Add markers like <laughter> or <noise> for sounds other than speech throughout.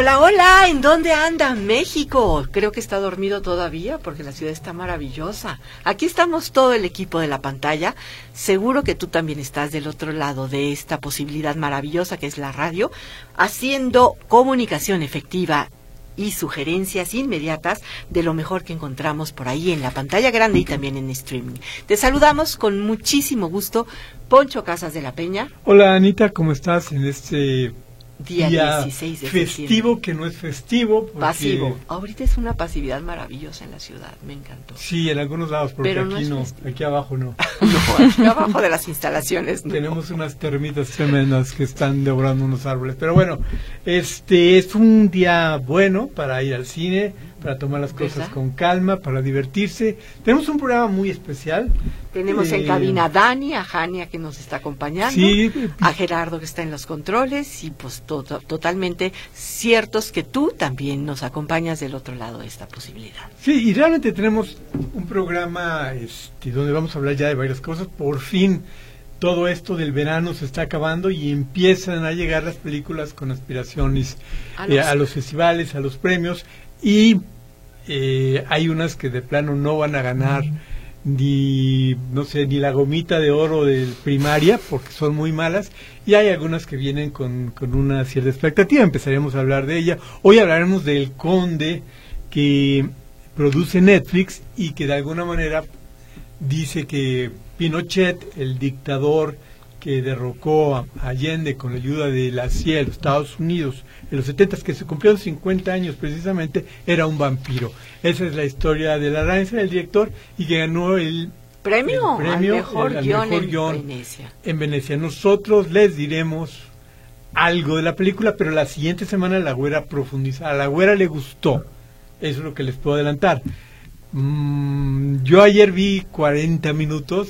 Hola, hola, ¿en dónde anda México? Creo que está dormido todavía porque la ciudad está maravillosa. Aquí estamos todo el equipo de la pantalla. Seguro que tú también estás del otro lado de esta posibilidad maravillosa que es la radio, haciendo comunicación efectiva y sugerencias inmediatas de lo mejor que encontramos por ahí en la pantalla grande y también en streaming. Te saludamos con muchísimo gusto, Poncho Casas de la Peña. Hola Anita, ¿cómo estás en este Día, 16 de festivo que no es festivo. Pasivo. Ahorita es una pasividad maravillosa en la ciudad, me encantó. Sí, en algunos lados, porque Pero no aquí no, aquí abajo no. <laughs> No, aquí abajo de las instalaciones. no. Tenemos unas termitas tremendas que están devorando unos árboles. Pero bueno, este es un día bueno para ir al cine, para tomar las cosas ¿Verdad? con calma, para divertirse. Tenemos un programa muy especial. Tenemos en Eh, cabina a Dani, a Jania que nos está acompañando, Sí. a Gerardo que está en los controles y pues to- to- totalmente ciertos que tú también nos acompañas del otro lado de esta posibilidad. Sí, y realmente tenemos un programa este, donde vamos a hablar ya de varias cosas. Por fin todo esto del verano se está acabando y empiezan a llegar las películas con aspiraciones A eh, a los festivales, a los premios y eh, hay unas que de plano no van a ganar ni no sé ni la gomita de oro de primaria porque son muy malas y hay algunas que vienen con, con una cierta expectativa. Empezaremos a hablar de ella. Hoy hablaremos del conde que produce Netflix y que de alguna manera dice que Pinochet el dictador que derrocó a Allende con la ayuda de la CIA de los Estados Unidos en los 70 que se cumplieron 50 años precisamente, era un vampiro. Esa es la historia de la Ranza, del director, y que ganó el Premio, El premio, al mejor el- al guion mejor en guion. Venecia. en Venecia. Nosotros les diremos algo de la película, pero la siguiente semana la güera profundiza. A la güera le gustó. Eso es lo que les puedo adelantar. Mm, yo ayer vi 40 minutos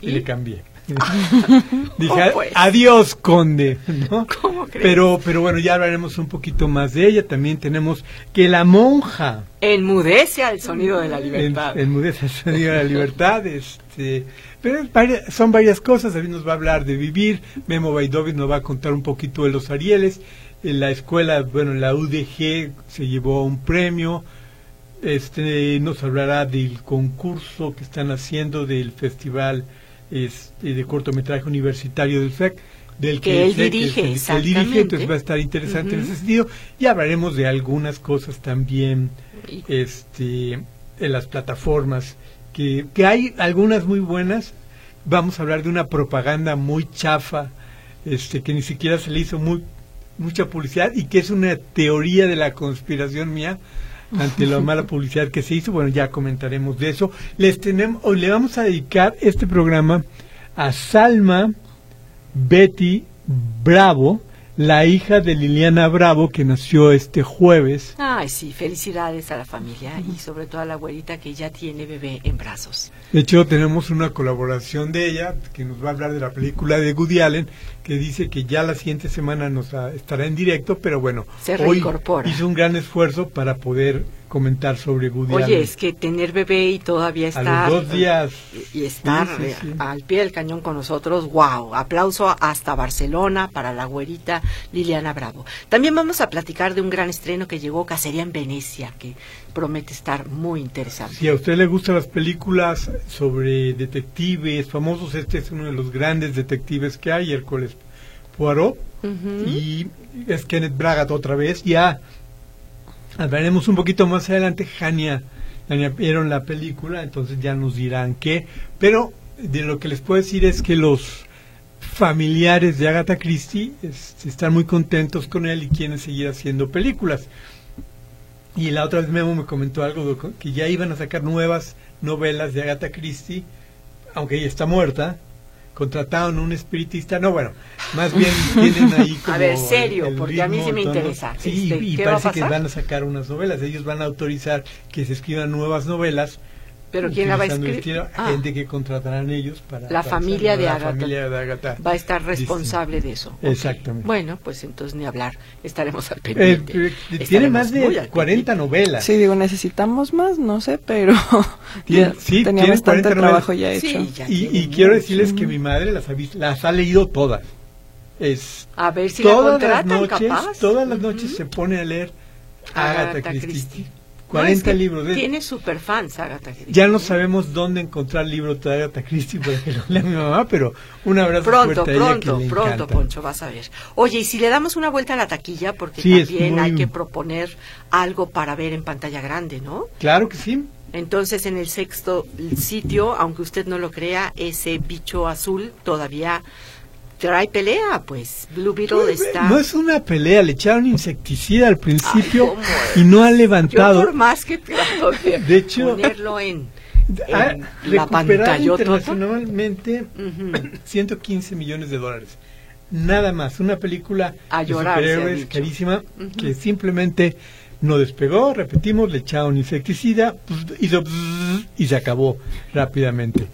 y, ¿Y? le cambié. <laughs> Dije, Oh, pues. adiós, conde. ¿no? <laughs> ¿Cómo crees? Pero, pero bueno, ya hablaremos un poquito más de ella. También tenemos que la monja Enmudece al sonido de la libertad. en, enmudece el sonido de la libertad. Este, pero son varias cosas. David nos va a hablar de vivir. Memo Baidovic nos va a contar un poquito de los Arieles. En la escuela, bueno, en la UDG se llevó un premio. Este nos hablará del concurso que están haciendo del festival este, de cortometraje universitario del FEC. Del Que él sé que dirige, él dirige, entonces va a estar interesante en ese sentido. Y hablaremos de algunas cosas también este, en las plataformas, que, que hay algunas muy buenas. Vamos a hablar de una propaganda muy chafa, este, que ni siquiera se le hizo muy, mucha publicidad y que es una teoría de la conspiración mía ante la mala publicidad que se hizo. Bueno, ya comentaremos de eso. Les tenemos, le vamos a dedicar este programa a Salma Betty Bravo, la hija de Liliana Bravo, que nació este jueves. Ay, sí, felicidades a la familia y sobre todo a la abuelita que ya tiene bebé en brazos. De hecho, tenemos una colaboración de ella que nos va a hablar de la película de Woody Allen, que dice que ya la siguiente semana nos ah, estará en directo, pero bueno, Se hoy reincorpora. hizo un gran esfuerzo para poder comentar sobre Woody. Oye, es que tener bebé y todavía a estar... los dos días. y estar Sí, sí, sí. al pie del cañón con nosotros, wow, aplauso hasta Barcelona para la güerita Liliana Bravo. También vamos a platicar de un gran estreno que llegó Cacería en Venecia, que promete estar muy interesante. Si a usted le gustan las películas sobre detectives famosos, este es uno de los grandes detectives que hay, Hércules Poirot. Ujú. y es Kenneth Braga otra vez. Ya hablaremos un poquito más adelante. Jania, vieron la película, entonces ya nos dirán qué. Pero de lo que les puedo decir es que los familiares de Agatha Christie este, están muy contentos con él y quieren seguir haciendo películas. Y la otra vez Memo me comentó algo que ya iban a sacar nuevas novelas de Agatha Christie, aunque ella está muerta, contrataron un espiritista, no, bueno, más bien <laughs> tienen ahí como... A ver, serio, el- el porque a mí sí me tono. interesa. Sí, Este, y ¿qué va a parece que van a sacar unas novelas, ellos van a autorizar que se escriban nuevas novelas. Pero ¿quién la va a escribir? Ah. gente que contratarán ellos para... La familia de la Agatha. familia de Agatha. Va a estar responsable de eso. Ok. Exactamente. Bueno, pues entonces ni hablar. Estaremos al Eh, pendiente. eh, tiene Estaremos más de al 40 novelas. Sí, digo, necesitamos más, no sé, pero <laughs> Tiene- ya <laughs> sí, tenía tiene bastante 40 trabajo ya hecho. Sí, ya Y, tiene y quiero decirles que mi madre las ha, las ha leído todas. Es A ver si la todas las contratan, noches, capaz. todas las noches se pone a leer Agatha Agatha Christie. Christie. 40 No, es que libros. de- Tiene superfans, Agatha Christie. Ya no sabemos dónde encontrar libros de Agatha Christie para que lo lea mi mamá, pero un abrazo Pronto, fuerte a ella pronto, que pronto, encanta. Poncho, vas a ver. Oye, y si le damos una vuelta a la taquilla, porque Sí, también muy- hay que proponer algo para ver en pantalla grande, ¿no? Claro que sí. Entonces, en el sexto sitio, aunque usted no lo crea, ese bicho azul todavía trae pelea, pues. Blue Beetle está... No es una pelea, le echaron insecticida al principio ¿cómo y no ha Yo levantado. por más que trato <laughs> de, De hecho- ponerlo en, la pantalla internacionalmente 115 millones de dólares. Nada más, una película A de llorar, ha superhéroes carísima que simplemente no despegó, repetimos, le echaron insecticida, pues, hizo y se acabó rápidamente.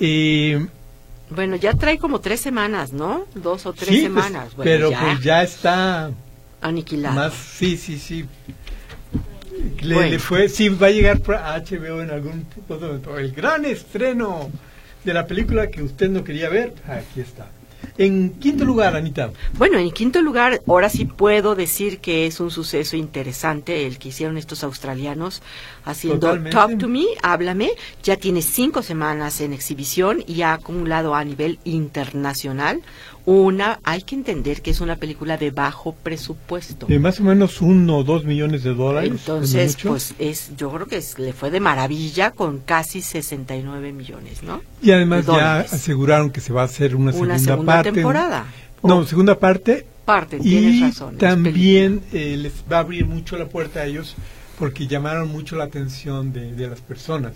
Eh, Bueno, ya trae como tres semanas, ¿no? Dos o tres sí, pues, semanas. Bueno, pero ya, pues ya está aniquilado. más, sí, sí, sí. Le, Bueno. le fue, sí, va a llegar a HBO en algún momento. El gran estreno de la película que usted no quería ver, aquí está. En quinto lugar, Anita. Bueno, en quinto lugar, ahora sí puedo decir que es un suceso interesante el que hicieron estos australianos haciendo Totalmente. Talk to Me, háblame. Ya tiene cinco semanas en exhibición y ha acumulado a nivel internacional una, hay que entender que es una película de bajo presupuesto. De más o menos uno o dos millones de dólares. Entonces, pues es, yo creo que es- le fue de maravilla con casi 69 millones, ¿no? y además de ya aseguraron que se va a hacer una, Una segunda, segunda parte. temporada. No, Oh. segunda parte. Parte, tienes Y razón. es también eh, les va a abrir mucho la puerta a ellos porque llamaron mucho la atención de, de las personas.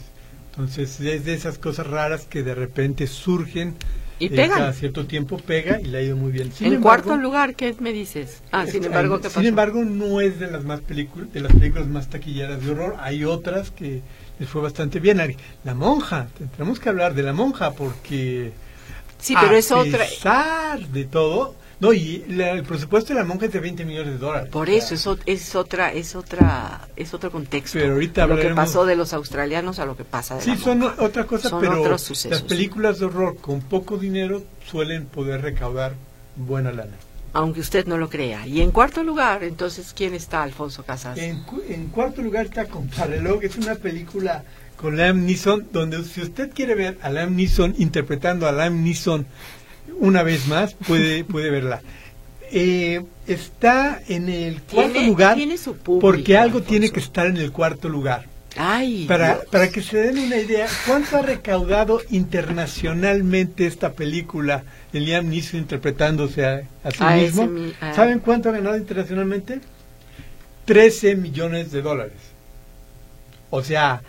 Entonces, es de esas cosas raras que de repente surgen. Y eh, pegan. cada cierto tiempo pega y le ha ido muy bien. Sin en embargo, cuarto lugar, ¿qué me dices? Ah, sin eh, embargo, ¿qué sin pasó? embargo, no es de las más películas, de las películas más taquilleras de horror. Hay otras que les fue bastante bien. La monja, tenemos que hablar de la monja porque sí, pero es a otra. pesar de todo, no y la- el presupuesto de la monja es de 20 millones de dólares. Por eso es, es otra, es otra, es otro contexto. Pero ahorita lo que hablaremos- pasó de los australianos a lo que pasa de Sí, la son monja. otra cosa, Son pero otros sucesos. las películas de horror con poco dinero suelen poder recaudar buena lana. Aunque usted no lo crea. Y en cuarto lugar, entonces, ¿quién está Alfonso Casas? En, en cuarto lugar está Contrarreloj, es una película con Liam Neeson, donde si usted quiere ver a Liam Neeson interpretando a Liam Neeson una vez más, puede, <laughs> puede verla. Eh, está en el cuarto Tiene- lugar tiene su público, porque algo Alfonso. tiene que estar en el cuarto lugar. Ay, Para, Dios. para que se den una idea, ¿cuánto ha recaudado internacionalmente esta película de Liam Neeson interpretándose a, a sí mismo? mi- ¿Saben cuánto ha ganado internacionalmente? 13 millones de dólares. O sea,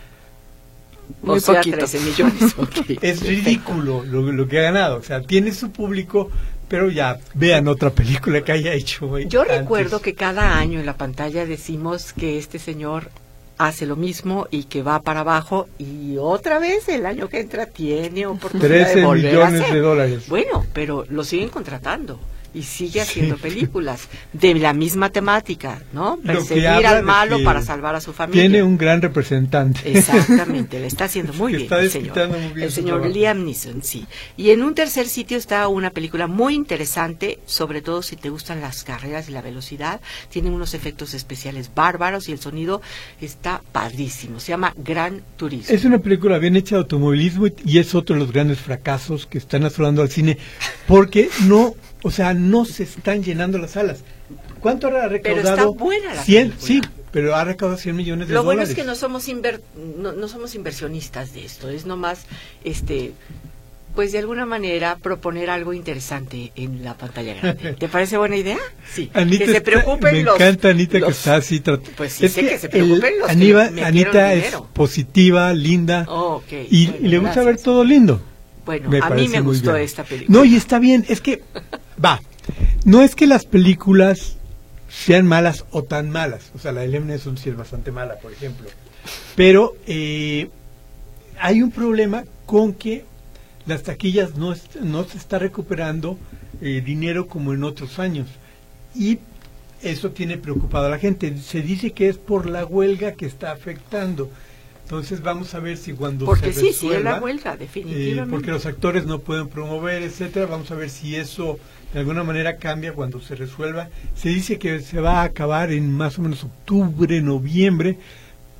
o Muy sea, poquito. 13 millones. <laughs> ok, es ridículo lo, lo que ha ganado. O sea, tiene su público, pero ya vean otra película que haya hecho. Yo antes. recuerdo que cada año en la pantalla decimos que este señor hace lo mismo y que va para abajo y otra vez el año que entra tiene oportunidad de 13 volver a millones hacer. de dólares. Bueno, pero lo siguen contratando y sigue Sí. haciendo películas de la misma temática, ¿no? Perseguir al malo para salvar a su familia. Tiene un gran representante. Exactamente, le está haciendo <laughs> muy bien está el señor. muy bien el señor. Liam Neeson, sí. Y en un tercer sitio está una película muy interesante, sobre todo si te gustan las carreras y la velocidad. Tienen unos efectos especiales bárbaros y el sonido está padrísimo. Se llama Gran Turismo. Es una película bien hecha de automovilismo y es otro de los grandes fracasos que están asolando al cine porque no, o sea, no se están llenando las salas. ¿Cuánto ha recaudado? está buena la 100, película. sí, pero ha recaudado 100 millones de Lo bueno dólares. es que no somos inver- no, no somos inversionistas de esto, es nomás este pues de alguna manera proponer algo interesante en la pantalla grande. <laughs> ¿Te parece buena idea? Sí. Anita que se está- preocupen me los encanta Anita que está así. Pues sí, Es sé que se preocupen los que Aníbal- Anita es positiva, linda Oh, ok, y, bueno, y le gusta ver todo lindo. Bueno, Me a mí me gustó bien. esta película. No, y está bien, es que, <laughs> va, no es que las películas sean malas o tan malas, o sea, la de Neeson sí es bastante mala, por ejemplo, pero eh, hay un problema con que las taquillas no, no se está recuperando eh, dinero como en otros años, y eso tiene preocupado a la gente. Se dice que es por la huelga que está afectando. Entonces vamos a ver si cuando Porque se sí, sí, es la resuelva, huelga, eh, definitivamente. porque los actores no pueden promover, etcétera. Vamos a ver si eso de alguna manera cambia cuando se resuelva. Se dice que se va a acabar en más o menos octubre, noviembre,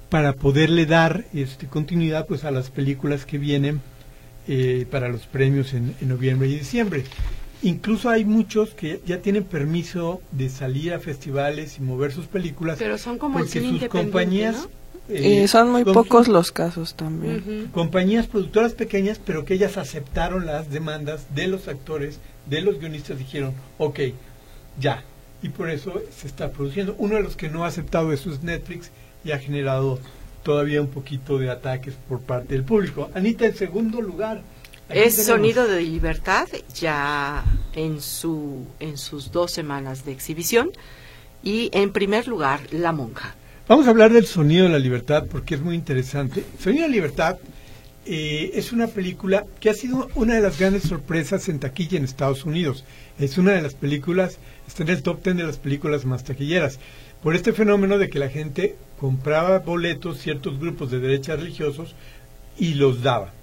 para poderle dar este, continuidad pues a las películas que vienen eh, para los premios en, en noviembre y diciembre. Incluso hay muchos que ya tienen permiso de salir a festivales y mover sus películas Pero son como porque sus compañías ¿no? Eh, son muy pocos los casos también. Compañías productoras pequeñas, pero que ellas aceptaron las demandas de los actores, de los guionistas, dijeron, ok, ya. Y por eso se está produciendo. Uno de los que no ha aceptado eso es Netflix y ha generado todavía un poquito de ataques por parte del público. Anita, en segundo lugar. Es tenemos- Sonido de Libertad, ya en, su, en sus dos semanas de exhibición. Y en primer lugar, La Monja. Vamos a hablar del Sonido de la Libertad porque es muy interesante. Sonido de la Libertad eh, es una película que ha sido una de las grandes sorpresas en taquilla en Estados Unidos. Es una de las películas, está en el top 10 de las películas más taquilleras. Por este fenómeno de que la gente compraba boletos, ciertos grupos de derechas religiosos, y los daba.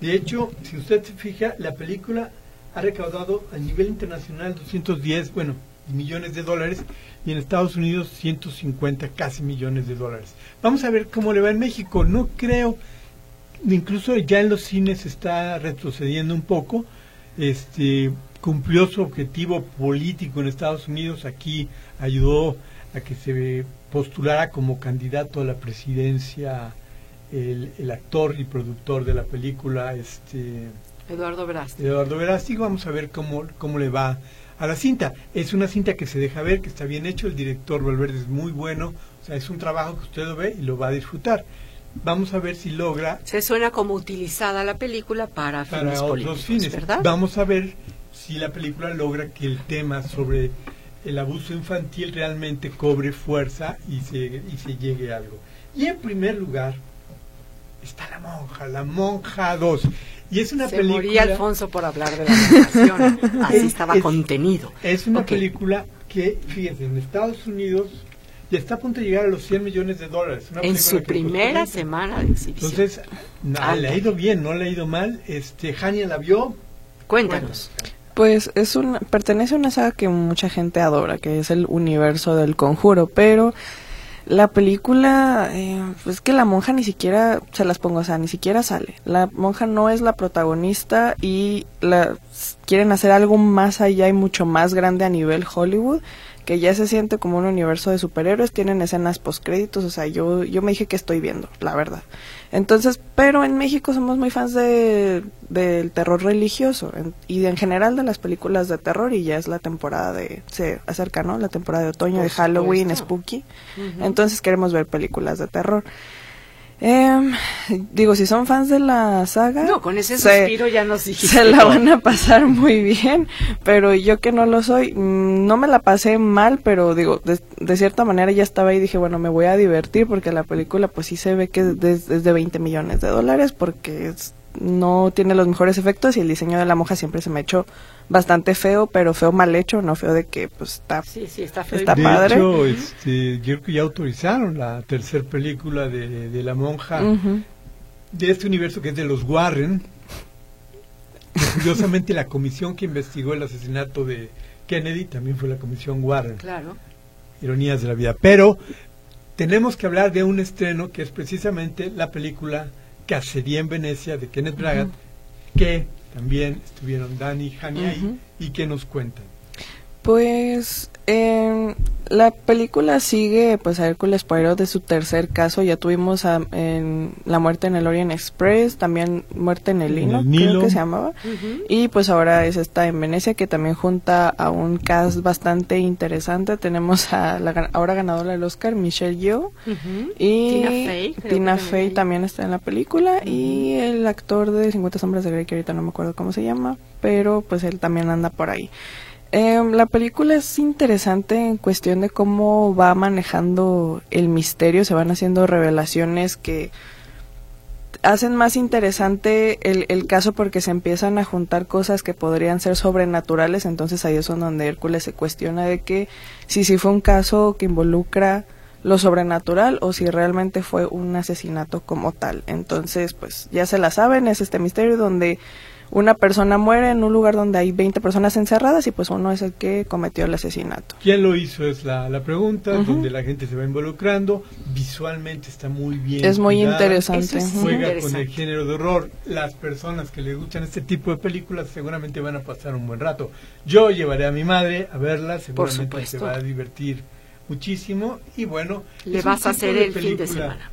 De hecho, si usted se fija, la película ha recaudado a nivel internacional 210, bueno, millones de dólares y en Estados Unidos 150 casi millones de dólares. Vamos a ver cómo le va en México. No creo, incluso ya en los cines está retrocediendo un poco. Este cumplió su objetivo político en Estados Unidos. Aquí ayudó a que se postulara como candidato a la presidencia el, el actor y productor de la película, este Eduardo Verástegui. Eduardo Verástegui. Vamos a ver cómo, cómo le va a la cinta. Es una cinta que se deja ver, que está bien hecho. El director Valverde es muy bueno. O sea, es un trabajo que usted lo ve y lo va a disfrutar. Vamos a ver si logra Se suena como utilizada la película para, para fines otros fines. ¿verdad? Vamos a ver si la película logra que el tema sobre el abuso infantil realmente cobre fuerza y se, y se llegue a algo. Y en primer lugar está La Monja, La Monja 2. Y es una Se película... moría Alfonso por hablar de la migración. <laughs> Así Es- estaba es- contenido. Es una Ok. película que, fíjense, en Estados Unidos ya está a punto de llegar a los 100 millones de dólares. Una En su primera 20. semana de exhibición. Entonces, no, le ha ido bien, no le ha ido mal. Este, Jania la vio. Cuéntanos. Pues es una, pertenece a una saga que mucha gente adora, que es el universo del conjuro, pero la película, eh, pues que la monja ni siquiera, se las pongo, o sea, ni siquiera sale. La monja no es la protagonista y la, quieren hacer algo más allá y mucho más grande a nivel Hollywood, que ya se siente como un universo de superhéroes, tienen escenas postcréditos, o sea, yo, yo me dije que estoy viendo, la verdad. Entonces, pero en México somos muy fans de, del terror religioso en- y de- en general de las películas de terror y ya es la temporada de, se acerca, ¿no? La temporada de otoño Por de Halloween, supuesto. Spooky. Entonces queremos ver películas de terror. Em, digo, si son fans de la saga, No, con ese se- suspiro ya nos dijiste. se la van a pasar muy bien, pero yo que no lo soy, mm, no me la pasé mal, pero digo, de, de cierta manera ya estaba ahí y dije, bueno, me voy a divertir porque la película pues sí se ve que es de, es de 20 millones de dólares porque es- no tiene los mejores efectos y el diseño de la monja siempre se me ha hecho bastante feo, pero feo mal hecho, no feo de que pues está... Sí, sí, está feo. y Está de padre. hecho, este, yo creo que ya autorizaron la tercera película de, de La Monja. De este universo que es de los Warren. Curiosamente la comisión que investigó el asesinato de Kennedy también fue la comisión Warren. Claro. Ironías de la vida. Pero tenemos que hablar de un estreno que es precisamente la película Cacería en Venecia de Kenneth Braga, que también estuvieron Dani y Hani ahí y que nos cuentan. Pues eh, la película sigue pues a Hércules Poirot de su tercer caso. Ya tuvimos a, en La muerte en el Orient Express, también Muerte en el En Nilo, creo que se llamaba. Y pues ahora es esta en Venecia que también junta a un cast bastante interesante. Tenemos a la ahora ganadora del Oscar, Michelle Yeoh. Y Tina Fey, creo Tina que Fey también. también está en la película y el actor de 50 sombras de Grey que ahorita no me acuerdo cómo se llama, pero pues él también anda por ahí. Em, la película es interesante en cuestión de cómo va manejando el misterio, se van haciendo revelaciones que hacen más interesante el, el caso porque se empiezan a juntar cosas que podrían ser sobrenaturales, entonces ahí es donde Hércules se cuestiona de que si sí fue un caso que involucra lo sobrenatural o si realmente fue un asesinato como tal. Entonces, pues ya se la saben, es este misterio donde una persona muere en un lugar donde hay 20 personas encerradas y pues uno es el que cometió el asesinato. ¿Quién lo hizo? Es la, la pregunta, donde la gente se va involucrando. Visualmente está muy bien. Es muy cuidada. interesante. Es. Juega con Interesante. el género de horror. Las personas que les gustan este tipo de películas seguramente van a pasar un buen rato. Yo llevaré a mi madre a verla, seguramente supuesto. se va a divertir muchísimo. Y bueno, Le vas a hacer el fin de película- semana.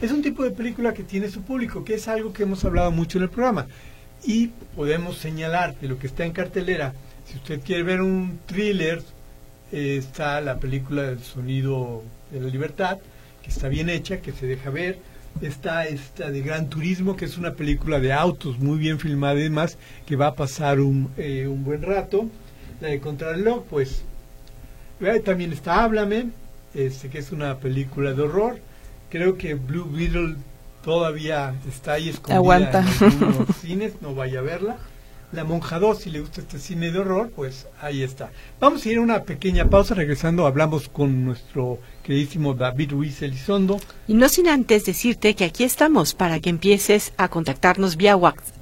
Es un tipo de película que tiene su público, que es algo que hemos hablado mucho en el programa. Y podemos señalar de lo que está en cartelera. Si usted quiere ver un thriller, eh, está la película del sonido de la libertad, que está bien hecha, que se deja ver. Está esta de Gran Turismo, que es una película de autos muy bien filmada y demás, que va a pasar un, eh, un buen rato. La de Contrarreloj, pues eh, también está Háblame, este, que es una película de horror. Creo que Blue Beetle todavía está ahí escondida Aguanta. en algunos <laughs> cines, no vaya a verla. La Monja 2, si le gusta este cine de horror, pues ahí está. Vamos a ir a una pequeña pausa, regresando hablamos con nuestro queridísimo David Ruiz Elizondo. Y no sin antes decirte que aquí estamos para que empieces a contactarnos vía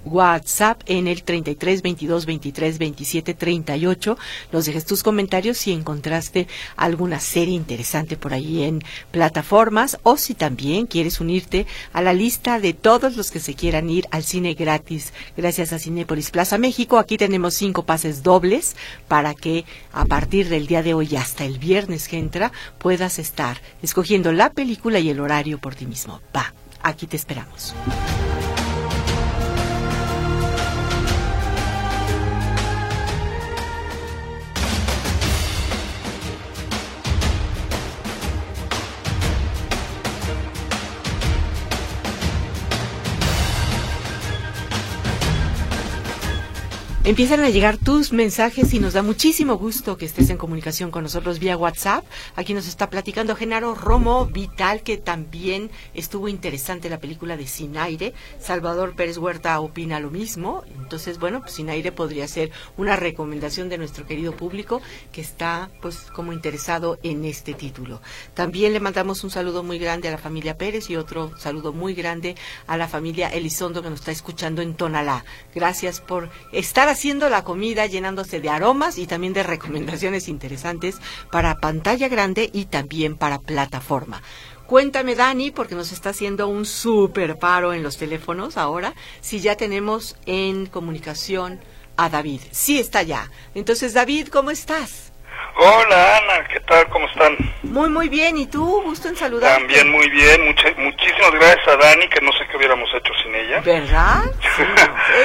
WhatsApp en el 33 22 23 27 38. Nos dejes tus comentarios si encontraste alguna serie interesante por ahí en plataformas o si también quieres unirte a la lista de todos los que se quieran ir al cine gratis gracias a Cinépolis Plaza México. Aquí tenemos cinco pases dobles para que a partir del día de hoy hasta el viernes que entra puedas estar escogiendo la película y el horario por ti mismo. Va, aquí te esperamos. Empiezan a llegar tus mensajes y nos da muchísimo gusto que estés en comunicación con nosotros vía WhatsApp. Aquí nos está platicando Genaro Romo Vital, que también estuvo interesante la película de Sin Aire. Salvador Pérez Huerta opina lo mismo. Entonces, bueno, pues Sin Aire podría ser una recomendación de nuestro querido público que está, pues, como interesado en este título. También le mandamos un saludo muy grande a la familia Pérez y otro saludo muy grande a la familia Elizondo que nos está escuchando en Tonalá. Gracias por estar haciendo la comida llenándose de aromas y también de recomendaciones interesantes para pantalla grande y también para plataforma. Cuéntame, Dani, porque nos está haciendo un súper paro en los teléfonos ahora, si ya tenemos en comunicación a David. Sí está ya. Entonces, David, ¿cómo estás? Hola Ana, ¿qué tal? ¿Cómo están? Muy, muy bien. ¿Y tú? Gusto en saludarte. También muy bien, mucha- muchísimas gracias a Dani, que no sé qué hubiéramos hecho sin ella. ¿Verdad? <laughs> Sí.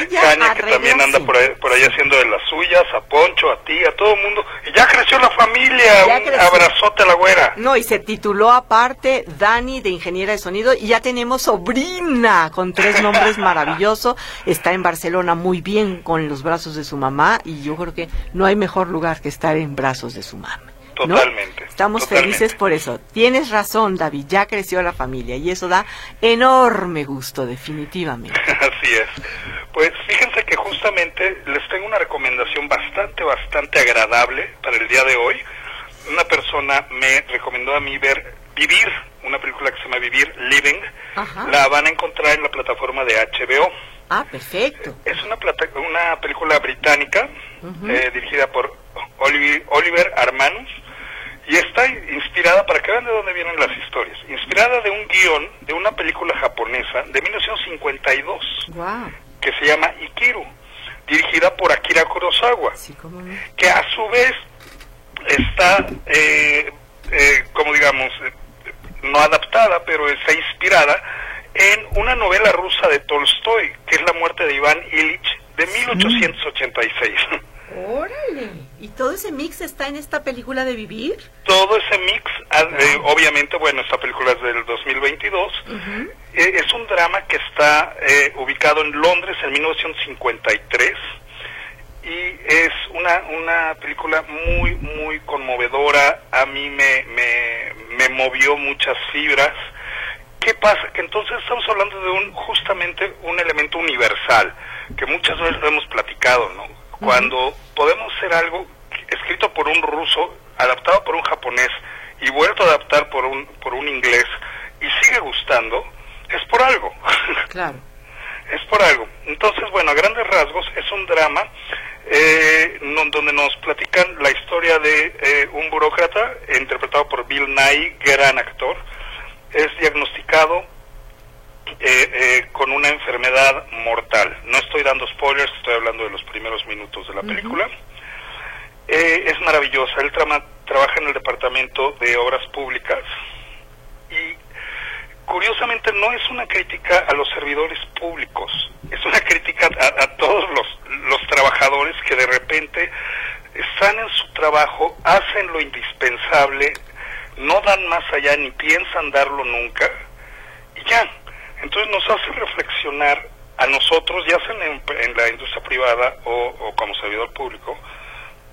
Ella Tania, que también anda por ahí, por ahí haciendo de las suyas, a Poncho, a ti, a todo el mundo. Y ya creció la familia, Ya un creció. abrazote a la güera. No, y se tituló aparte Dani de Ingeniera de Sonido y ya tenemos sobrina con tres <laughs> nombres maravillosos. Está en Barcelona muy bien con los brazos de su mamá y yo creo que no hay mejor lugar que estar en brazos de su mamá. ¿no? Totalmente, Estamos totalmente. felices por eso. Tienes razón, David, ya creció la familia y eso da enorme gusto, definitivamente. <laughs> Así es. Pues fíjense que justamente les tengo una recomendación bastante, bastante agradable para el día de hoy. Una persona me recomendó a mí ver Vivir, una película que se llama Vivir, Living. Ajá. La van a encontrar en la plataforma de HBO. Ah, perfecto. Es una, plata- una película británica eh, dirigida por Oliver, Oliver Armanus y está inspirada, para que vean de dónde vienen las historias, inspirada de un guion de una película japonesa de 1952 Wow. que se llama Ikiru, dirigida por Akira Kurosawa, Sí, no. que a su vez está, eh, eh, como digamos, eh, no adaptada, pero está inspirada en una novela rusa de Tolstoy, que es La muerte de Iván Ilich, de 1886. <laughs> Órale. ¿Y todo ese mix está en esta película de Vivir? Todo ese mix, ah, eh, obviamente, bueno, esta película es del 2022, eh, es un drama que está eh, ubicado en Londres en 1953 y es una, una película muy, muy conmovedora, a mí me, me, me movió muchas fibras. ¿Qué pasa? Que entonces estamos hablando de un justamente un elemento universal, que muchas veces lo hemos platicado, ¿no? Cuando podemos hacer algo escrito por un ruso, adaptado por un japonés y vuelto a adaptar por un, por un inglés y sigue gustando, es por algo. <laughs> Claro. es por algo. Entonces, bueno, a grandes rasgos es un drama eh, donde nos platican la historia de eh, un burócrata interpretado por Bill Nye, gran actor. Es diagnosticado eh, eh, con una enfermedad mortal. No estoy dando spoilers, estoy hablando de los primeros minutos de la película. Eh, es maravillosa. Él trama- trabaja en el departamento de obras públicas y curiosamente no es una crítica a los servidores públicos, es una crítica a, a todos los, los trabajadores que de repente están en su trabajo, hacen lo indispensable, no dan más allá ni piensan darlo nunca y ya. Entonces nos hace reflexionar a nosotros, ya sea en, en la industria privada o, o como servidor público,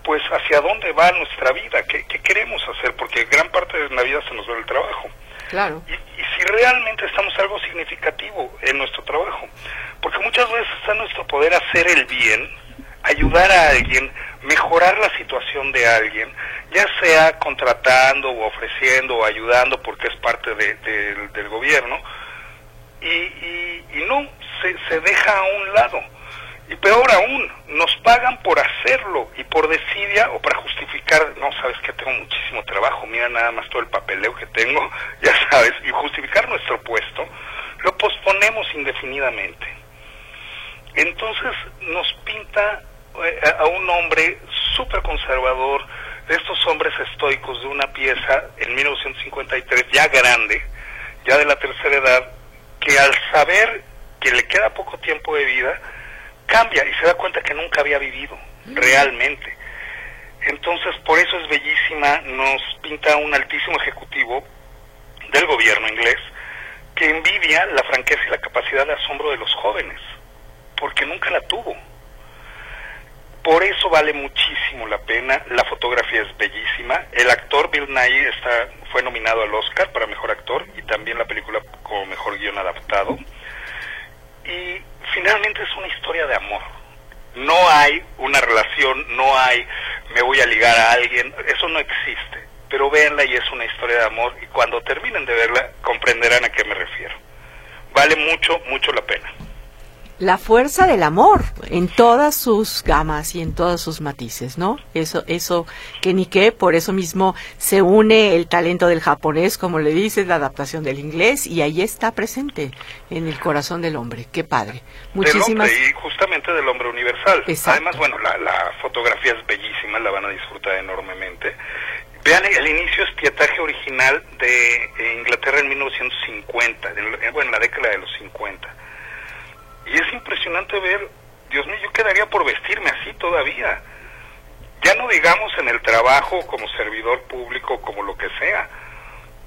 pues hacia dónde va nuestra vida, ¿Qué, qué queremos hacer, porque gran parte de la vida se nos va el trabajo Claro. y, y si realmente estamos algo significativo en nuestro trabajo. Porque muchas veces está en nuestro poder hacer el bien, ayudar a alguien, mejorar la situación de alguien, ya sea contratando o ofreciendo o ayudando porque es parte de- del- del gobierno, y, y, no, se, deja a un lado. Y peor aún, nos pagan por hacerlo y por desidia o para justificar, no sabes que tengo muchísimo trabajo, mira nada más todo el papeleo que tengo, <laughs> ya sabes, y justificar nuestro puesto, lo posponemos indefinidamente. Entonces nos pinta eh, a a un hombre súper conservador, de estos hombres estoicos de una pieza en 1953, ya grande, ya de la tercera edad, que al saber que le queda poco tiempo de vida, cambia y se da cuenta que nunca había vivido realmente. Entonces, por eso es bellísima, nos pinta un altísimo ejecutivo del gobierno inglés que envidia la franqueza y la capacidad de asombro de los jóvenes, porque nunca la tuvo. Por eso vale muchísimo la pena, la fotografía es bellísima, el actor Bill Nighy está, fue nominado al Oscar para Mejor Actor y también la película como Mejor Guión Adaptado. Y finalmente es una historia de amor. No hay una relación, no hay me voy a ligar a alguien, eso no existe. Pero véanla y es una historia de amor y cuando terminen de verla comprenderán a qué me refiero. Vale mucho, mucho la pena. La fuerza del amor en todas sus gamas y en todos sus matices, ¿no? Eso, eso que ni qué, por eso mismo se une el talento del japonés, como le dices, la adaptación del inglés, y ahí está presente en el corazón del hombre. Qué padre. Muchísimas. Del hombre y justamente del hombre universal. Exacto. Además, bueno, la, la fotografía es bellísima, la van a disfrutar enormemente. Vean, el inicio es pietaje original de eh, Inglaterra en 1950, en, bueno, en la década de los 50. Y es impresionante ver, Dios mío, yo quedaría por vestirme así todavía. Ya no digamos en el trabajo, como servidor público, como lo que sea.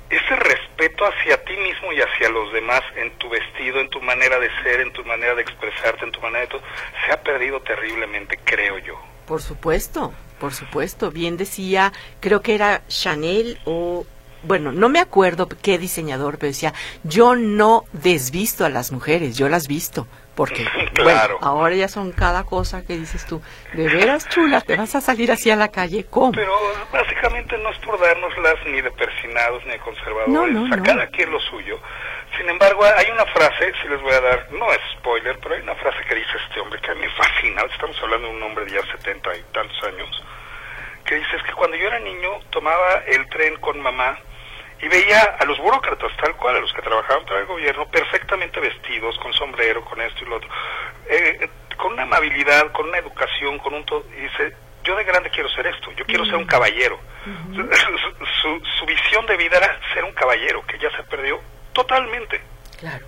Ese respeto hacia ti mismo y hacia los demás en tu vestido, en tu manera de ser, en tu manera de expresarte, en tu manera de todo, se ha perdido terriblemente, creo yo. Por supuesto, por supuesto. Bien decía, creo que era Chanel o, bueno, no me acuerdo qué diseñador, pero decía, yo no desvisto a las mujeres, yo las visto. Porque, <laughs> Claro. bueno, ahora ya son cada cosa que dices tú. De veras chula, te vas a salir así a la calle, ¿cómo? Pero básicamente no es por dárnoslas ni de persinados ni de conservadores, No, no, sea, no. cada quien lo suyo. Sin embargo, hay una frase, si les voy a dar, no es spoiler, pero hay una frase que dice este hombre que a mí me fascina, estamos hablando de un hombre de ya 70 y tantos años, que dice es que cuando yo era niño tomaba el tren con mamá y veía a los burócratas tal cual, a los que trabajaban para el gobierno, perfectamente vestidos, con sombrero, con esto y lo otro, eh, eh, con una amabilidad, con una educación, con un todo, y dice, yo de grande quiero ser esto, yo quiero ser un caballero. su, su, su visión de vida era ser un caballero, que ya se perdió totalmente. Claro.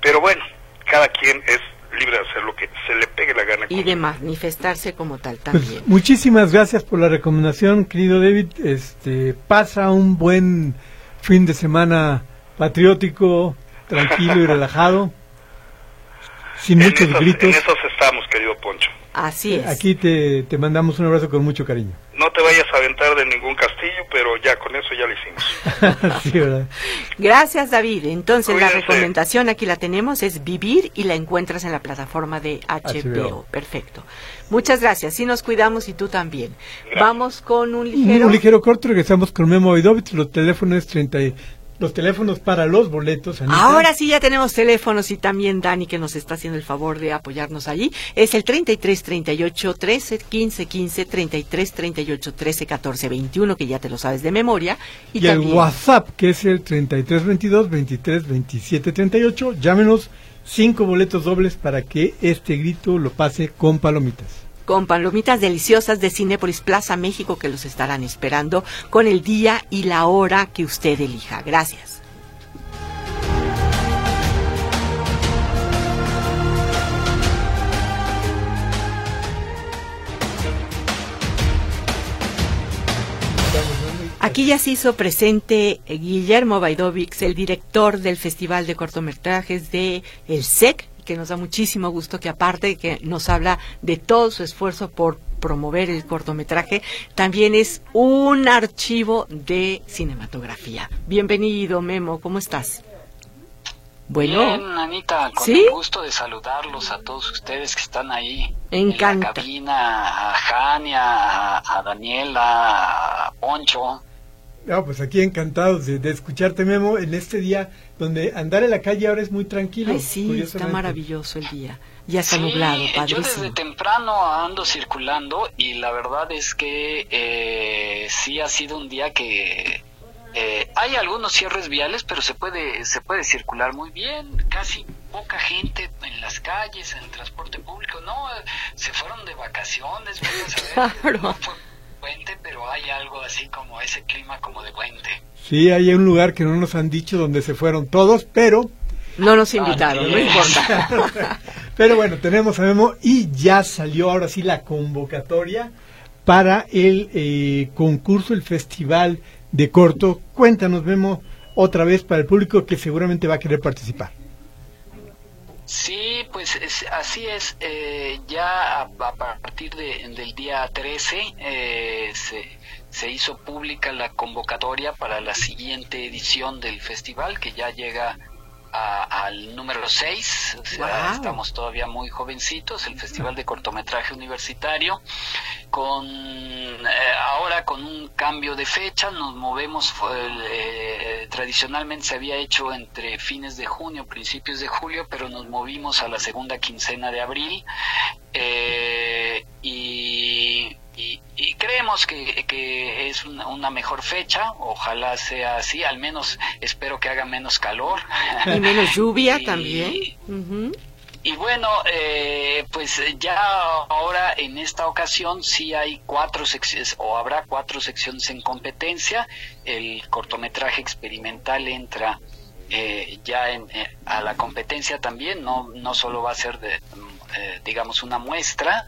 Pero bueno, cada quien es libre de hacer lo que se le pegue la gana. Y de manifestarse como tal Pues, también. muchísimas gracias por la recomendación, querido David. Este, pasa un buen fin de semana patriótico, tranquilo y <laughs> relajado, sin en, muchos esos, gritos. en esos estamos, querido Poncho. Así es. Aquí te, te mandamos un abrazo con mucho cariño. No te vayas a aventar de ningún castillo, pero ya con eso ya lo hicimos. <laughs> sí, ¿verdad? Gracias, David. Entonces, la recomendación aquí la tenemos, es Vivir y la encuentras en la plataforma de HBO. HBO. Perfecto. Muchas gracias. Sí nos cuidamos y tú también. Gracias. Vamos con un ligero... Un ligero corto, regresamos con Memo Vidovich, los teléfonos 30 y- los teléfonos para los boletos. Anita. Ahora sí ya tenemos teléfonos y también Dani que nos está haciendo el favor de apoyarnos allí. Es el 33 38 13 15 15 33 38 13 14 21 que ya te lo sabes de memoria y, Y el también WhatsApp, que es el 3322 23 27 38. Llámenos cinco boletos dobles para que este grito lo pase con palomitas. Con palomitas deliciosas de Cinépolis Plaza México que los estarán esperando con el día y la hora que usted elija. Gracias. Aquí ya se hizo presente Guillermo Baidovix, el director del Festival de Cortometrajes de El SEC, que nos da muchísimo gusto que aparte que nos habla de todo su esfuerzo por promover el cortometraje, también es un archivo de cinematografía. Bienvenido, Memo, ¿cómo estás? Bueno, Bien, Anita, con ¿Sí? el gusto de saludarlos a todos ustedes que están ahí. Encanta. En la cabina, a Jania, a, Daniela, a Poncho. No, pues aquí encantados de, de escucharte, Memo, en este día donde andar en la calle ahora es muy tranquilo. ay, sí, está maravilloso el día. Ya está Sí, nublado, yo padrísimo. desde temprano ando circulando y la verdad es que eh, sí ha sido un día que eh, hay algunos cierres viales, pero se puede se puede circular muy bien. Casi poca gente en las calles, en el transporte público. No, se fueron de vacaciones. saber. <laughs> Claro. No fue puente, pero hay algo así como ese clima como de puente. Sí, hay un lugar que no nos han dicho donde se fueron todos, pero No nos invitaron, no importa. <laughs> pero bueno, tenemos a Memo y ya salió ahora sí la convocatoria para el eh, concurso, el festival de corto. Cuéntanos, Memo, otra vez para el público que seguramente va a querer participar. Sí, pues es- así es. eh, ya a, a partir de- del día 13 eh, se, se hizo pública la convocatoria para la siguiente edición del festival, que ya llega a- al número 6. O sea, estamos todavía muy jovencitos, el Festival de Cortometraje Universitario. Con eh, ahora con un cambio de fecha nos movemos eh, tradicionalmente se había hecho entre fines de junio principios de julio pero nos movimos a la segunda quincena de abril eh, y, y- y creemos que, que es una, una mejor fecha ojalá sea así al menos espero que haga menos calor Y menos lluvia <laughs> Y- también. Ujú. Y bueno, eh, pues ya ahora en esta ocasión sí hay cuatro secciones o habrá cuatro secciones en competencia. El cortometraje experimental entra eh, ya en, eh, a la competencia también, no, no solo va a ser de, mm, eh, digamos, una muestra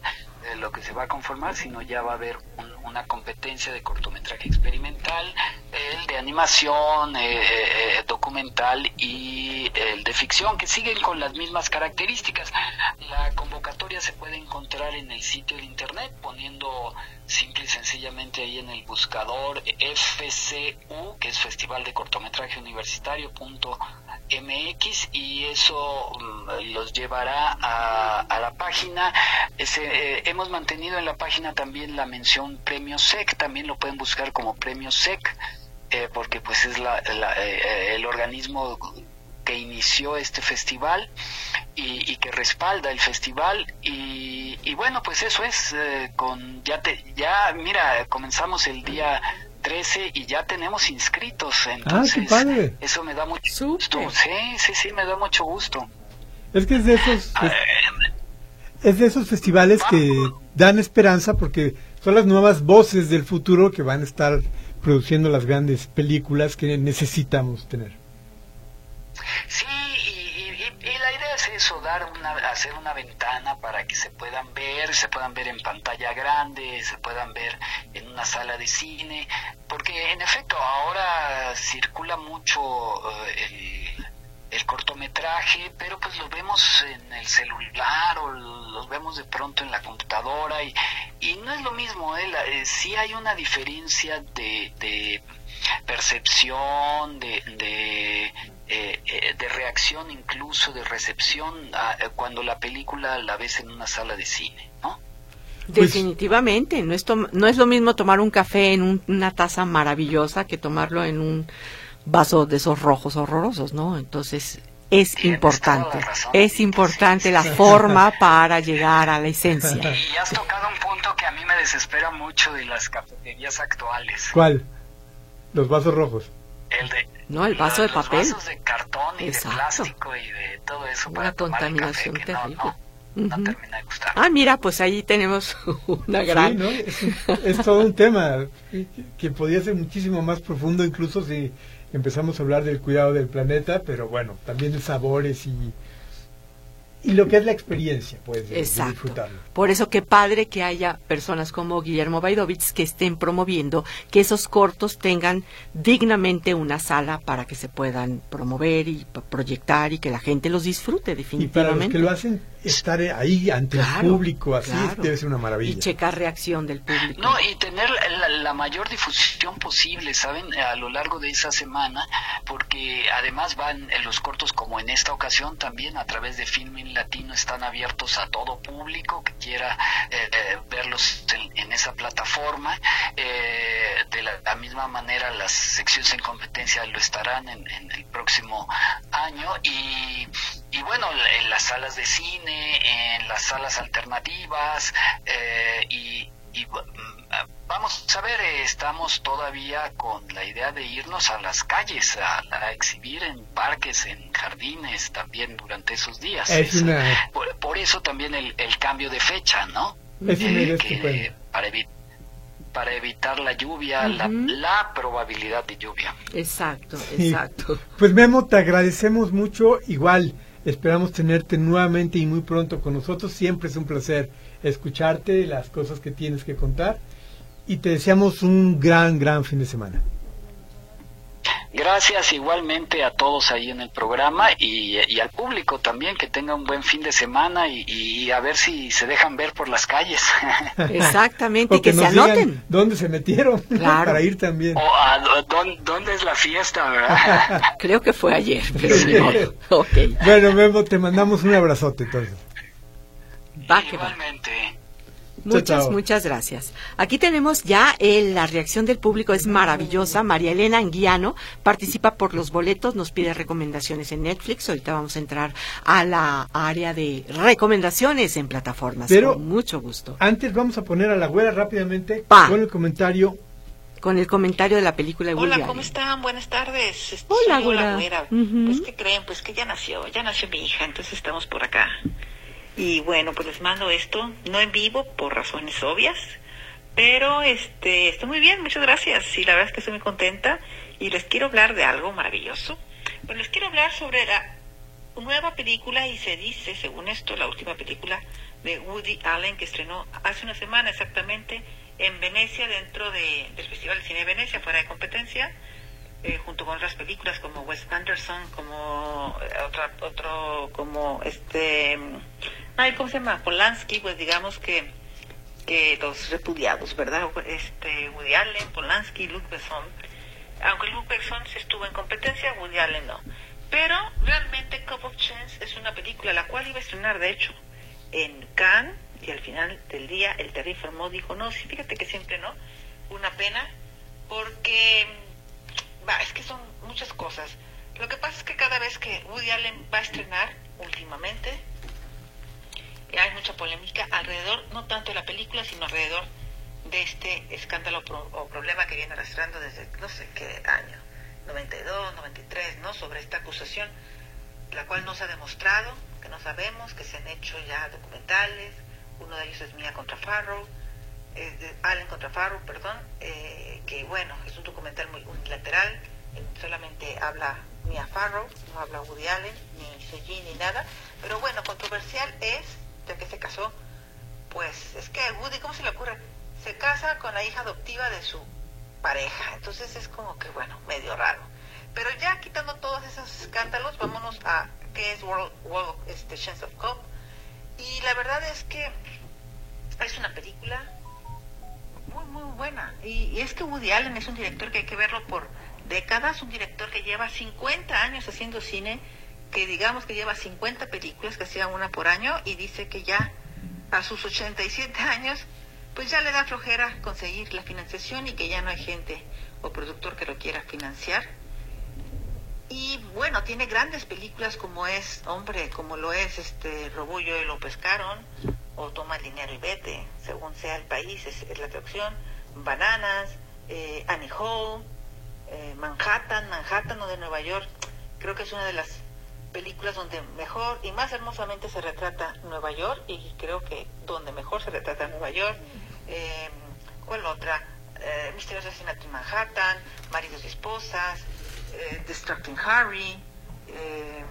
de lo que se va a conformar, sino ya va a haber un- una competencia de cortometraje experimental, el de animación, eh, eh, documental y el de ficción, que siguen con las mismas características. La convocatoria se puede encontrar en el sitio de internet poniendo simple y sencillamente ahí en el buscador FCU, que es Festival de Cortometraje Universitario punto MX y eso mm, los llevará a, la página. Eh, hemos mantenido en la página también la mención Premio SEC, también lo pueden buscar como Premio SEC, eh, porque pues es la, la, eh, el organismo que inició este festival y, que respalda el festival y, y bueno pues eso es eh, con ya te ya mira comenzamos el día 13 y ya tenemos inscritos entonces padre. eso me da mucho gusto. Sí sí sí me da mucho gusto. Es que es de esos, es, es de esos festivales que dan esperanza porque son las nuevas voces del futuro que van a estar produciendo las grandes películas que necesitamos tener. Sí, y, la idea es eso, dar una, hacer una ventana para que se puedan ver, se puedan ver en pantalla grande, se puedan ver en una sala de cine, porque en efecto ahora circula mucho eh, el el cortometraje, pero pues lo vemos en el celular o los vemos de pronto en la computadora y, y no es lo mismo, ¿eh? eh sí hay una diferencia de, de percepción, de, de, eh, eh, de, reacción incluso, de recepción cuando la película la ves en una sala de cine, ¿no? Pues Definitivamente, no es, no es lo mismo tomar un café en una taza maravillosa que tomarlo en un vaso de esos rojos horrorosos, ¿no? Entonces es importante, es importante la forma <laughs> para llegar a la esencia. Y has tocado un punto que a mí me desespera mucho de las cafeterías actuales. ¿Cuál? Los vasos rojos. El de no, el vaso de papel. Los vasos de cartón y de plástico y de todo eso Una contaminación terrible. No, termina de gustar. Ah, mira, pues ahí tenemos <laughs> una gran... Sí, ¿no? es, es, todo un tema que podría ser muchísimo más profundo incluso si empezamos a hablar del cuidado del planeta, pero bueno, también de sabores y, y lo que es la experiencia, pues, de, disfrutarlo. Por eso qué padre que haya personas como Guillermo Baidovich que estén promoviendo que esos cortos tengan dignamente una sala para que se puedan promover y proyectar y que la gente los disfrute definitivamente. Y para los que lo hacen estar ahí ante el público, así debe ser una maravilla. Y checar reacción del público. No, y tener la, mayor difusión posible, ¿saben? A lo largo de esa semana, porque además van en los cortos como en esta ocasión también a través de Filming Latino están abiertos a todo público que quiera eh, eh, verlos en, esa plataforma. Eh, de la, misma manera las secciones en competencia lo estarán en, en el próximo año y y bueno, en las salas de cine, en las salas alternativas eh, y, mm, vamos a ver, estamos todavía con la idea de irnos a las calles, a, exhibir en parques, en jardines también durante esos días. por, eso también el, cambio de fecha, ¿no? Eh, para, para evitar la lluvia, la, la, probabilidad de lluvia. Exacto, exacto. Pues Memo, te agradecemos mucho, igual Esperamos tenerte nuevamente y muy pronto con nosotros. Siempre es un placer escucharte, las cosas que tienes que contar. Y te deseamos un gran, gran fin de semana. Gracias igualmente a todos ahí en el programa y, al público también que tenga un buen fin de semana y, a ver si se dejan ver por las calles. <laughs> Exactamente, y que, se anoten. ¿Dónde se metieron? Para ir también. O a, dónde, es la fiesta, ¿verdad? <laughs> Creo que fue ayer. Bueno, Memo, te mandamos un abrazote entonces. Igualmente. Muchas, muchas gracias. Aquí tenemos ya la reacción del público, es maravillosa. María Elena Anguiano participa por los boletos, nos pide recomendaciones en Netflix. Ahorita vamos a entrar a la área de recomendaciones en plataformas. Pero con mucho gusto. Antes vamos a poner a la güera rápidamente con el comentario. Con el comentario de la película de Hola, ¿cómo están? Buenas tardes. Este, Hola, güera. Pues, ¿qué creen? Pues que ya nació, ya nació mi hija, entonces estamos por acá. Y bueno, pues les mando esto, no en vivo por razones obvias, pero este, estoy muy bien, muchas gracias. Y la verdad es que estoy muy contenta y les quiero hablar de algo maravilloso. Pues les quiero hablar sobre la nueva película y se dice, según esto, la última película de Woody Allen que estrenó hace una semana exactamente en Venecia, dentro del Festival de Cine de Venecia, fuera de competencia, eh, junto con otras películas como Wes Anderson, como eh, otra, otro, como este ay, ¿cómo se llama? Polanski, pues digamos que, que los repudiados, ¿verdad? Este, Woody Allen, Polanski, Luc Besson. Aunque Luc Besson se estuvo en competencia, Woody Allen no. Pero realmente Cup of Chance es una película la cual iba a estrenar, de hecho, en Cannes y al final del día el Terry Fermó dijo, no, sí, fíjate que siempre no, una pena, porque, muchas cosas. Lo que pasa es que cada vez que Woody Allen va a estrenar, últimamente, hay mucha polémica alrededor, no tanto de la película, sino alrededor de este escándalo o problema que viene arrastrando desde no sé qué año, 92, 93, ¿no? Sobre esta acusación, la cual no se ha demostrado, que no sabemos, que se han hecho ya documentales, uno de ellos es Mia contra Farrow, eh, Allen contra Farrow, perdón, eh, que bueno, es un documental muy unilateral, solamente habla Mia Farrow, no habla Woody Allen, ni Seji, ni nada, pero bueno, controversial es, ya que se casó, pues es que Woody, ¿cómo se le ocurre? Se casa con la hija adoptiva de su pareja, entonces es como que bueno, medio raro. Pero ya quitando todos esos escándalos, vámonos a qué es World, World este, Chance of Cop. Y la verdad es que es una película muy, muy buena. Y, y, es que Woody Allen es un director que hay que verlo por décadas, un director que lleva 50 años haciendo cine, que digamos que lleva 50 películas, que hacía una por año, y dice que ya a sus 87 años, pues ya le da flojera conseguir la financiación y que ya no hay gente o productor que lo quiera financiar. Y bueno, tiene grandes películas como es, hombre, como lo es este Robullo y López Caron, o Toma el dinero y vete, según sea el país, es, la traducción, Bananas, eh, Annie Hall, eh, Manhattan, Manhattan o de Nueva York, creo que es una de las películas donde mejor y más hermosamente se retrata Nueva York y creo que donde mejor se retrata Nueva York. Eh, ¿Cuál otra? Eh, Misterioso asesinato en Manhattan, Maridos y Esposas, eh, Destructing Harry, eh,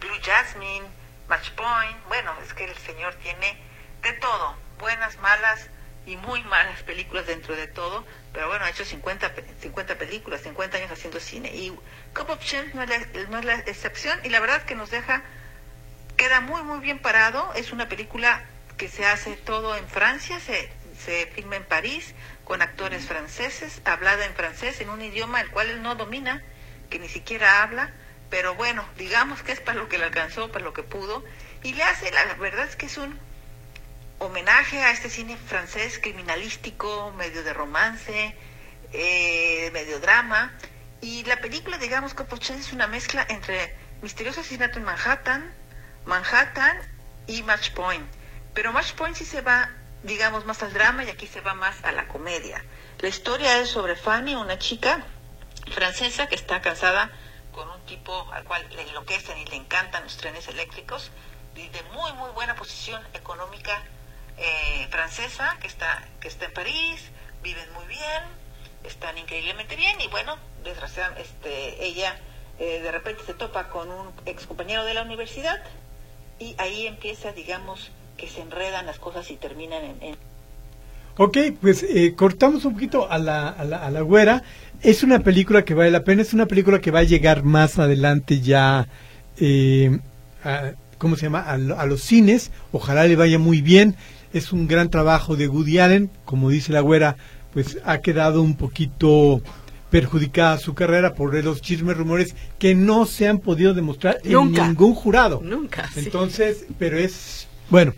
Blue Jasmine, Match Point. Bueno, es que el señor tiene de todo, buenas, malas y muy malas películas dentro de todo, pero bueno, ha hecho 50, 50 películas, 50 años haciendo cine. Y Cup of Champ no es, la, no es la excepción y la verdad que nos deja, queda muy, muy bien parado. Es una película que se hace todo en Francia, se, se filma en París, con actores franceses, hablada en francés, en un idioma el cual él no domina, que ni siquiera habla, pero bueno, digamos que es para lo que le alcanzó, para lo que pudo, y le hace, la verdad es que es un homenaje a este cine francés criminalístico, medio de romance, eh, medio drama, y la película, digamos, Copochen es una mezcla entre Misterioso Asesinato en Manhattan, Manhattan y Match Point. Pero Match Point sí se va digamos, más al drama y aquí se va más a la comedia. La historia es sobre Fanny, una chica francesa que está casada con un tipo al cual le enloquecen y le encantan los trenes eléctricos, y de muy, muy buena posición económica eh, francesa, que está, que está en París, viven muy bien, están increíblemente bien, y bueno, desgraciadamente, este, ella eh, de repente se topa con un ex compañero de la universidad, y ahí empieza, digamos, que se enredan las cosas y terminan en... Ok, pues eh, cortamos un poquito a la, a, la, a la güera. Es una película que vale la pena, es una película que va a llegar más adelante ya, eh, a, ¿cómo se llama? A, a, los cines. Ojalá le vaya muy bien. Es un gran trabajo de Woody Allen. Como dice la güera, pues ha quedado un poquito perjudicada su carrera por los chismes, rumores que no se han podido demostrar Nunca. en ningún jurado. Nunca. Sí. Entonces, pero es, bueno,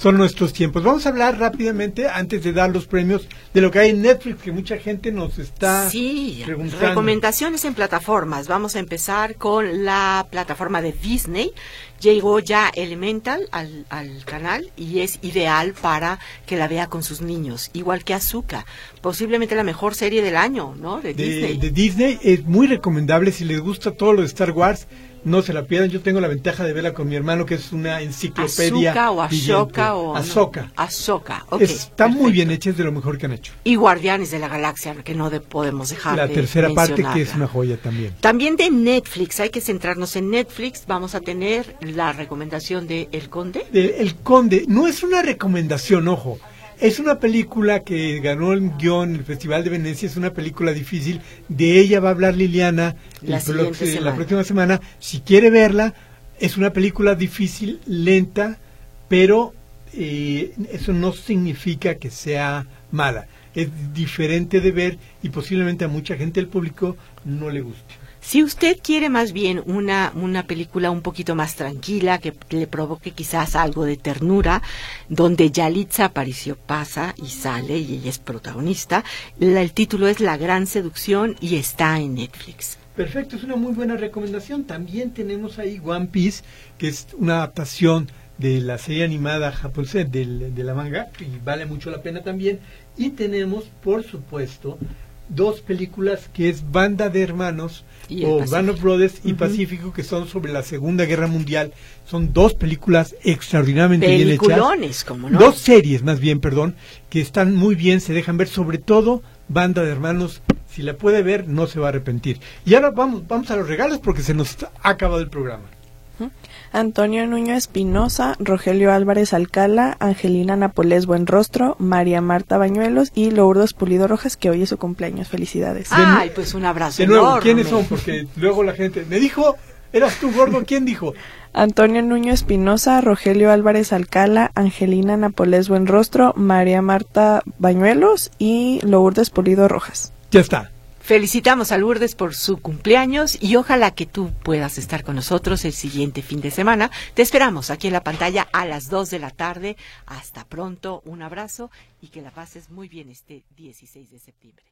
son nuestros tiempos. Vamos a hablar rápidamente, antes de dar los premios, de lo que hay en Netflix, que mucha gente nos está sí, preguntando. recomendaciones en plataformas. Vamos a empezar con la plataforma de Disney. Llegó ya Elemental al, al canal y es ideal para que la vea con sus niños, igual que Azúcar. Posiblemente la mejor serie del año, ¿no? De, de Disney. De Disney es muy recomendable si les gusta todo lo de Star Wars no se la pierdan. Yo tengo la ventaja de verla con mi hermano, que es una enciclopedia. Azuka o Ashoka o Azoka. Azoka. Okay, Está perfecto. muy bien hecha, es de lo mejor que han hecho. Y Guardianes de la Galaxia, que no de, podemos dejar La de tercera parte, que es una joya también. También de Netflix, hay que centrarnos en Netflix. Vamos a tener la recomendación de El Conde. De El Conde, no es una recomendación, ojo. Es una película que ganó el guion en el Festival de Venecia, es una película difícil. De ella va a hablar Liliana La el semana. la próxima semana. Si quiere verla, es una película difícil, lenta, pero eh, eso no significa que sea mala. Es diferente de ver y posiblemente a mucha gente del público no le guste. Si usted quiere más bien una, una película un poquito más tranquila, que le provoque quizás algo de ternura, donde Yalitza Aparicio pasa y sale y ella es protagonista, la- el título es La Gran Seducción y está en Netflix. Perfecto, es una muy buena recomendación. También tenemos ahí One Piece, que es una adaptación de la serie animada japonesa, del- de la manga, y vale mucho la pena también. Y tenemos, por supuesto, dos películas que es Banda de Hermanos Y o. Band of Brothers y Pacífico que son sobre la Segunda Guerra Mundial. Son dos películas extraordinariamente bien hechas. Como no. Dos series, más bien, perdón, que están muy bien, se dejan ver, sobre todo Banda de Hermanos. Si la puede ver, no se va a arrepentir. Y ahora vamos, vamos a los regalos porque se nos ha acabado el programa. Antonio Nuño Espinosa, Rogelio Álvarez Alcala, Angelina Napolés Buenrostro, María Marta Bañuelos y Lourdes Pulido Rojas, que hoy es su cumpleaños. Felicidades. Ay, pues un abrazo De nuevo, enorme. ¿quiénes son? Porque luego la gente me dijo, eras tú gordo, ¿quién dijo? Antonio Nuño Espinosa, Rogelio Álvarez Alcala, Angelina Napolés Buenrostro, María Marta Bañuelos y Lourdes Pulido Rojas. Ya está. Felicitamos a Lourdes por su cumpleaños y ojalá que tú puedas estar con nosotros el siguiente fin de semana. Te esperamos aquí en la pantalla a las 2 de la tarde. Hasta pronto, un abrazo y que la pases muy bien este 16 de septiembre.